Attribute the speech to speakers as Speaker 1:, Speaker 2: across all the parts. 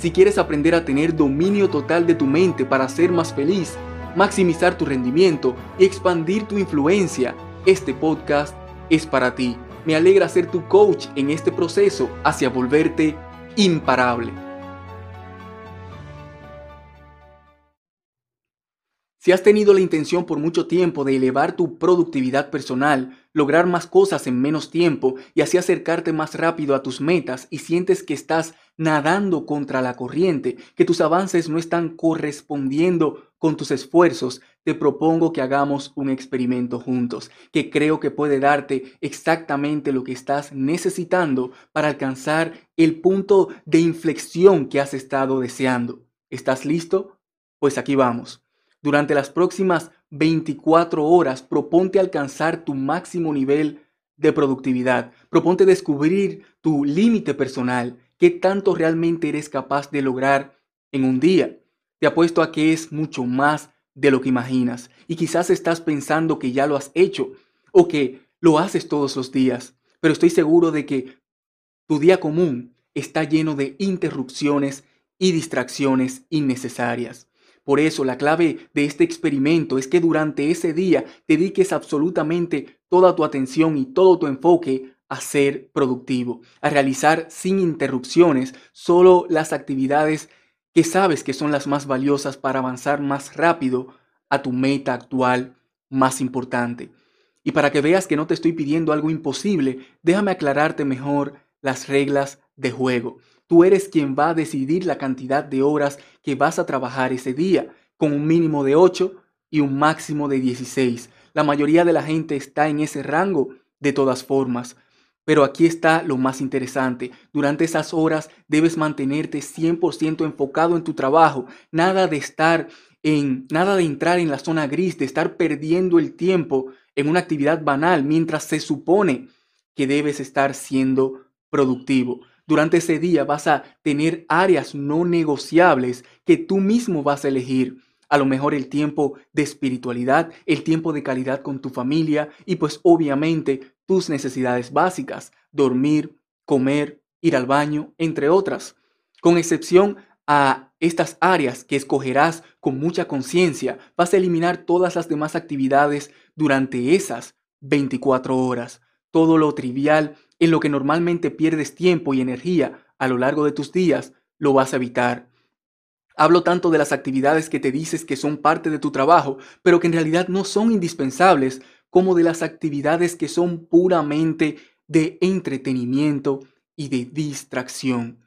Speaker 1: Si quieres aprender a tener dominio total de tu mente para ser más feliz, maximizar tu rendimiento y expandir tu influencia, este podcast es para ti. Me alegra ser tu coach en este proceso hacia volverte imparable. Si has tenido la intención por mucho tiempo de elevar tu productividad personal, lograr más cosas en menos tiempo y así acercarte más rápido a tus metas y sientes que estás nadando contra la corriente, que tus avances no están correspondiendo con tus esfuerzos, te propongo que hagamos un experimento juntos, que creo que puede darte exactamente lo que estás necesitando para alcanzar el punto de inflexión que has estado deseando. ¿Estás listo? Pues aquí vamos. Durante las próximas 24 horas, proponte alcanzar tu máximo nivel de productividad. Proponte descubrir tu límite personal, qué tanto realmente eres capaz de lograr en un día. Te apuesto a que es mucho más de lo que imaginas y quizás estás pensando que ya lo has hecho o que lo haces todos los días, pero estoy seguro de que tu día común está lleno de interrupciones y distracciones innecesarias. Por eso la clave de este experimento es que durante ese día dediques absolutamente toda tu atención y todo tu enfoque a ser productivo, a realizar sin interrupciones solo las actividades que sabes que son las más valiosas para avanzar más rápido a tu meta actual más importante. Y para que veas que no te estoy pidiendo algo imposible, déjame aclararte mejor las reglas de juego. Tú eres quien va a decidir la cantidad de horas que vas a trabajar ese día, con un mínimo de 8 y un máximo de 16. La mayoría de la gente está en ese rango de todas formas. Pero aquí está lo más interesante. Durante esas horas debes mantenerte 100% enfocado en tu trabajo. Nada de estar en, nada de entrar en la zona gris, de estar perdiendo el tiempo en una actividad banal mientras se supone que debes estar siendo productivo. Durante ese día vas a tener áreas no negociables que tú mismo vas a elegir. A lo mejor el tiempo de espiritualidad, el tiempo de calidad con tu familia y pues obviamente tus necesidades básicas, dormir, comer, ir al baño, entre otras. Con excepción a estas áreas que escogerás con mucha conciencia, vas a eliminar todas las demás actividades durante esas 24 horas. Todo lo trivial en lo que normalmente pierdes tiempo y energía a lo largo de tus días, lo vas a evitar. Hablo tanto de las actividades que te dices que son parte de tu trabajo, pero que en realidad no son indispensables, como de las actividades que son puramente de entretenimiento y de distracción.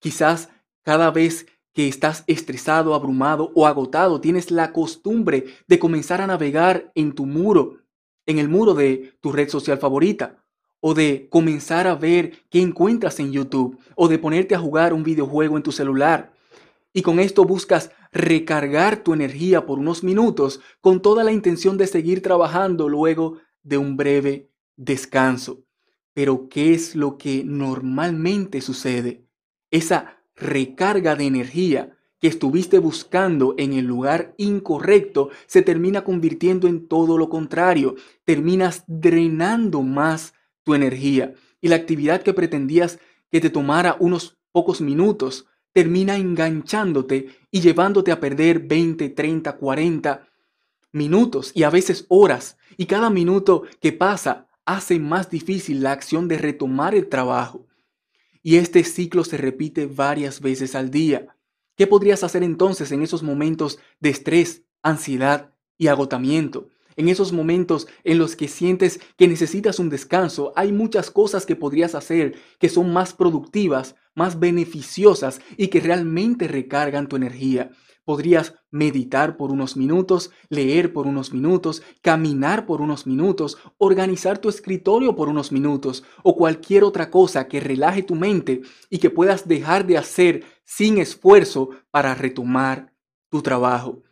Speaker 1: Quizás cada vez que estás estresado, abrumado o agotado, tienes la costumbre de comenzar a navegar en tu muro, en el muro de tu red social favorita, o de comenzar a ver qué encuentras en YouTube, o de ponerte a jugar un videojuego en tu celular. Y con esto buscas recargar tu energía por unos minutos con toda la intención de seguir trabajando luego de un breve descanso. Pero ¿qué es lo que normalmente sucede? Esa recarga de energía que estuviste buscando en el lugar incorrecto se termina convirtiendo en todo lo contrario. Terminas drenando más tu energía y la actividad que pretendías que te tomara unos pocos minutos termina enganchándote y llevándote a perder 20, 30, 40 minutos y a veces horas. Y cada minuto que pasa hace más difícil la acción de retomar el trabajo. Y este ciclo se repite varias veces al día. ¿Qué podrías hacer entonces en esos momentos de estrés, ansiedad y agotamiento? En esos momentos en los que sientes que necesitas un descanso, hay muchas cosas que podrías hacer que son más productivas, más beneficiosas y que realmente recargan tu energía. Podrías meditar por unos minutos, leer por unos minutos, caminar por unos minutos, organizar tu escritorio por unos minutos o cualquier otra cosa que relaje tu mente y que puedas dejar de hacer sin esfuerzo para retomar tu trabajo.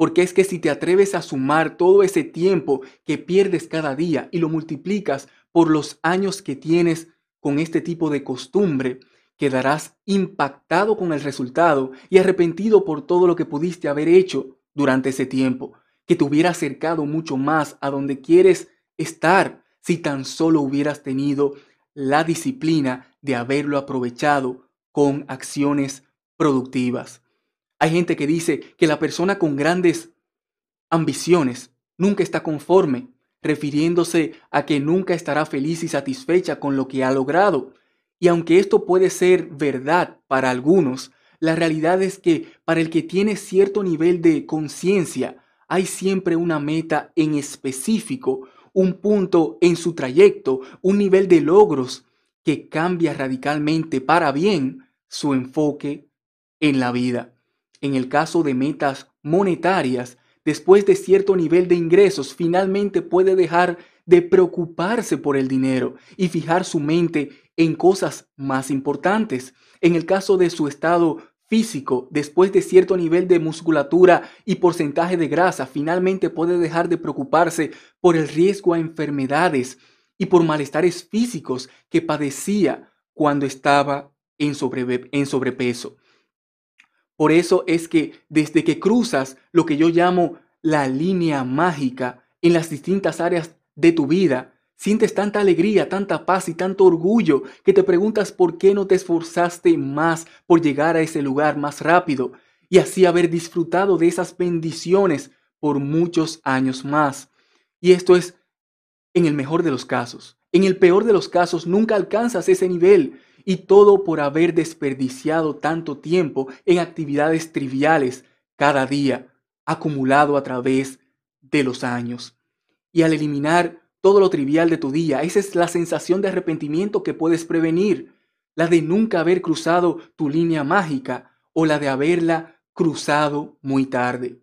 Speaker 1: Porque es que si te atreves a sumar todo ese tiempo que pierdes cada día y lo multiplicas por los años que tienes con este tipo de costumbre, quedarás impactado con el resultado y arrepentido por todo lo que pudiste haber hecho durante ese tiempo, que te hubiera acercado mucho más a donde quieres estar si tan solo hubieras tenido la disciplina de haberlo aprovechado con acciones productivas. Hay gente que dice que la persona con grandes ambiciones nunca está conforme, refiriéndose a que nunca estará feliz y satisfecha con lo que ha logrado. Y aunque esto puede ser verdad para algunos, la realidad es que para el que tiene cierto nivel de conciencia, hay siempre una meta en específico, un punto en su trayecto, un nivel de logros que cambia radicalmente para bien su enfoque en la vida. En el caso de metas monetarias, después de cierto nivel de ingresos, finalmente puede dejar de preocuparse por el dinero y fijar su mente en cosas más importantes. En el caso de su estado físico, después de cierto nivel de musculatura y porcentaje de grasa, finalmente puede dejar de preocuparse por el riesgo a enfermedades y por malestares físicos que padecía cuando estaba en, en sobrepeso. Por eso es que desde que cruzas lo que yo llamo la línea mágica en las distintas áreas de tu vida, sientes tanta alegría, tanta paz y tanto orgullo que te preguntas por qué no te esforzaste más por llegar a ese lugar más rápido y así haber disfrutado de esas bendiciones por muchos años más. Y esto es en el mejor de los casos. En el peor de los casos nunca alcanzas ese nivel y todo por haber desperdiciado tanto tiempo en actividades triviales cada día, acumulado a través de los años. Y al eliminar todo lo trivial de tu día, esa es la sensación de arrepentimiento que puedes prevenir, la de nunca haber cruzado tu línea mágica o la de haberla cruzado muy tarde.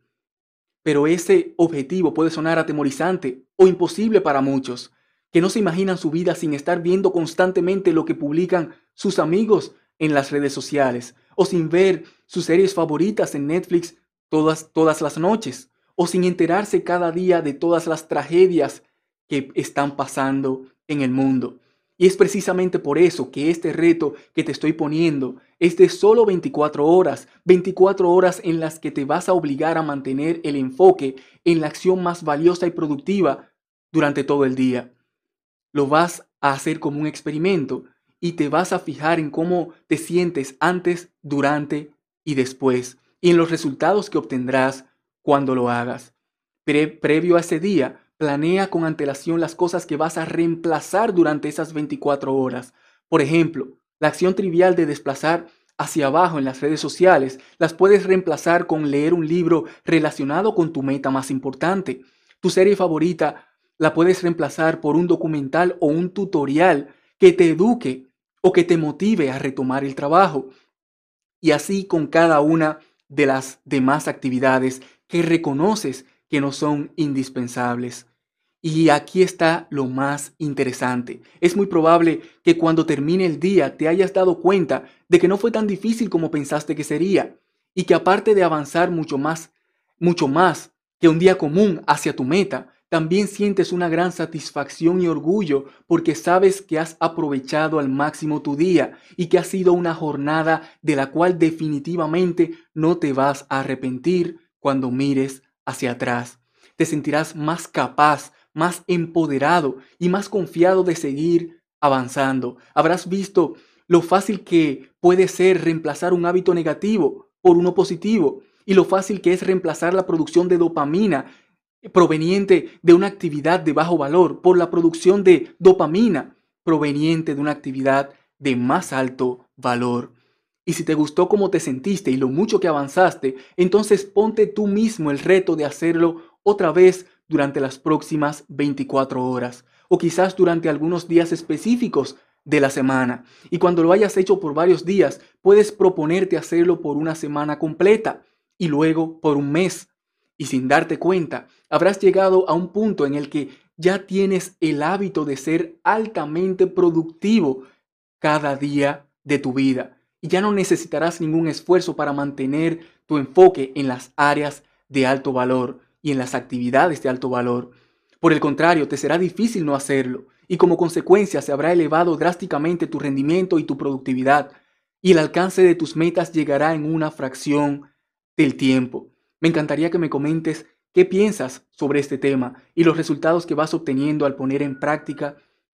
Speaker 1: Pero ese objetivo puede sonar atemorizante o imposible para muchos, que no se imaginan su vida sin estar viendo constantemente lo que publican sus amigos en las redes sociales o sin ver sus series favoritas en Netflix todas, todas las noches o sin enterarse cada día de todas las tragedias que están pasando en el mundo. Y es precisamente por eso que este reto que te estoy poniendo es de solo 24 horas, 24 horas en las que te vas a obligar a mantener el enfoque en la acción más valiosa y productiva durante todo el día. Lo vas a hacer como un experimento y te vas a fijar en cómo te sientes antes, durante y después y en los resultados que obtendrás cuando lo hagas. previo a ese día, planea con antelación las cosas que vas a reemplazar durante esas 24 horas. Por ejemplo, la acción trivial de desplazar hacia abajo en las redes sociales las puedes reemplazar con leer un libro relacionado con tu meta más importante. Tu serie favorita la puedes reemplazar por un documental o un tutorial que te eduque o que te motive a retomar el trabajo. Y así con cada una de las demás actividades que reconoces que no son indispensables. Y aquí está lo más interesante. Es muy probable que cuando termine el día te hayas dado cuenta de que no fue tan difícil como pensaste que sería y que aparte de avanzar mucho más, mucho más que un día común hacia tu meta, también sientes una gran satisfacción y orgullo porque sabes que has aprovechado al máximo tu día y que ha sido una jornada de la cual definitivamente no te vas a arrepentir cuando mires hacia atrás. Te sentirás más capaz, más empoderado y más confiado de seguir avanzando. Habrás visto lo fácil que puede ser reemplazar un hábito negativo por uno positivo y lo fácil que es reemplazar la producción de dopamina proveniente de una actividad de bajo valor por la producción de dopamina proveniente de una actividad de más alto valor. Y si te gustó cómo te sentiste y lo mucho que avanzaste, entonces ponte tú mismo el reto de hacerlo otra vez durante las próximas 24 horas o quizás durante algunos días específicos de la semana. Y cuando lo hayas hecho por varios días, puedes proponerte hacerlo por una semana completa y luego por un mes. Y sin darte cuenta, habrás llegado a un punto en el que ya tienes el hábito de ser altamente productivo cada día de tu vida. Y ya no necesitarás ningún esfuerzo para mantener tu enfoque en las áreas de alto valor y en las actividades de alto valor. Por el contrario, te será difícil no hacerlo y como consecuencia se habrá elevado drásticamente tu rendimiento y tu productividad y el alcance de tus metas llegará en una fracción del tiempo. Me encantaría que me comentes qué piensas sobre este tema y los resultados que vas obteniendo al poner en práctica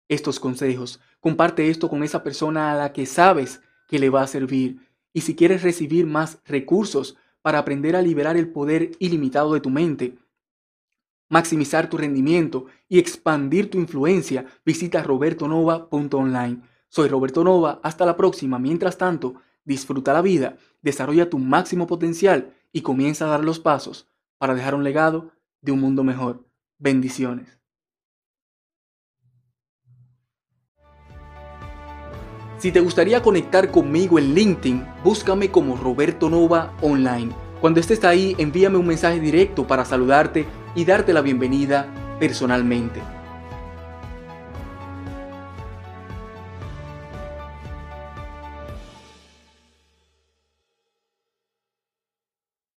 Speaker 1: estos consejos. Comparte esto con esa persona a la que sabes que le va a servir. Y si quieres recibir más recursos para aprender a liberar el poder ilimitado de tu mente, maximizar tu rendimiento y expandir tu influencia, visita robertonova.online. Soy Roberto Nova, hasta la próxima. Mientras tanto, disfruta la vida, desarrolla tu máximo potencial y comienza a dar los pasos para dejar un legado de un mundo mejor. Bendiciones. Si te gustaría conectar conmigo en LinkedIn, búscame como Roberto Nova Online. Cuando estés ahí, envíame un mensaje directo para saludarte y darte la bienvenida personalmente.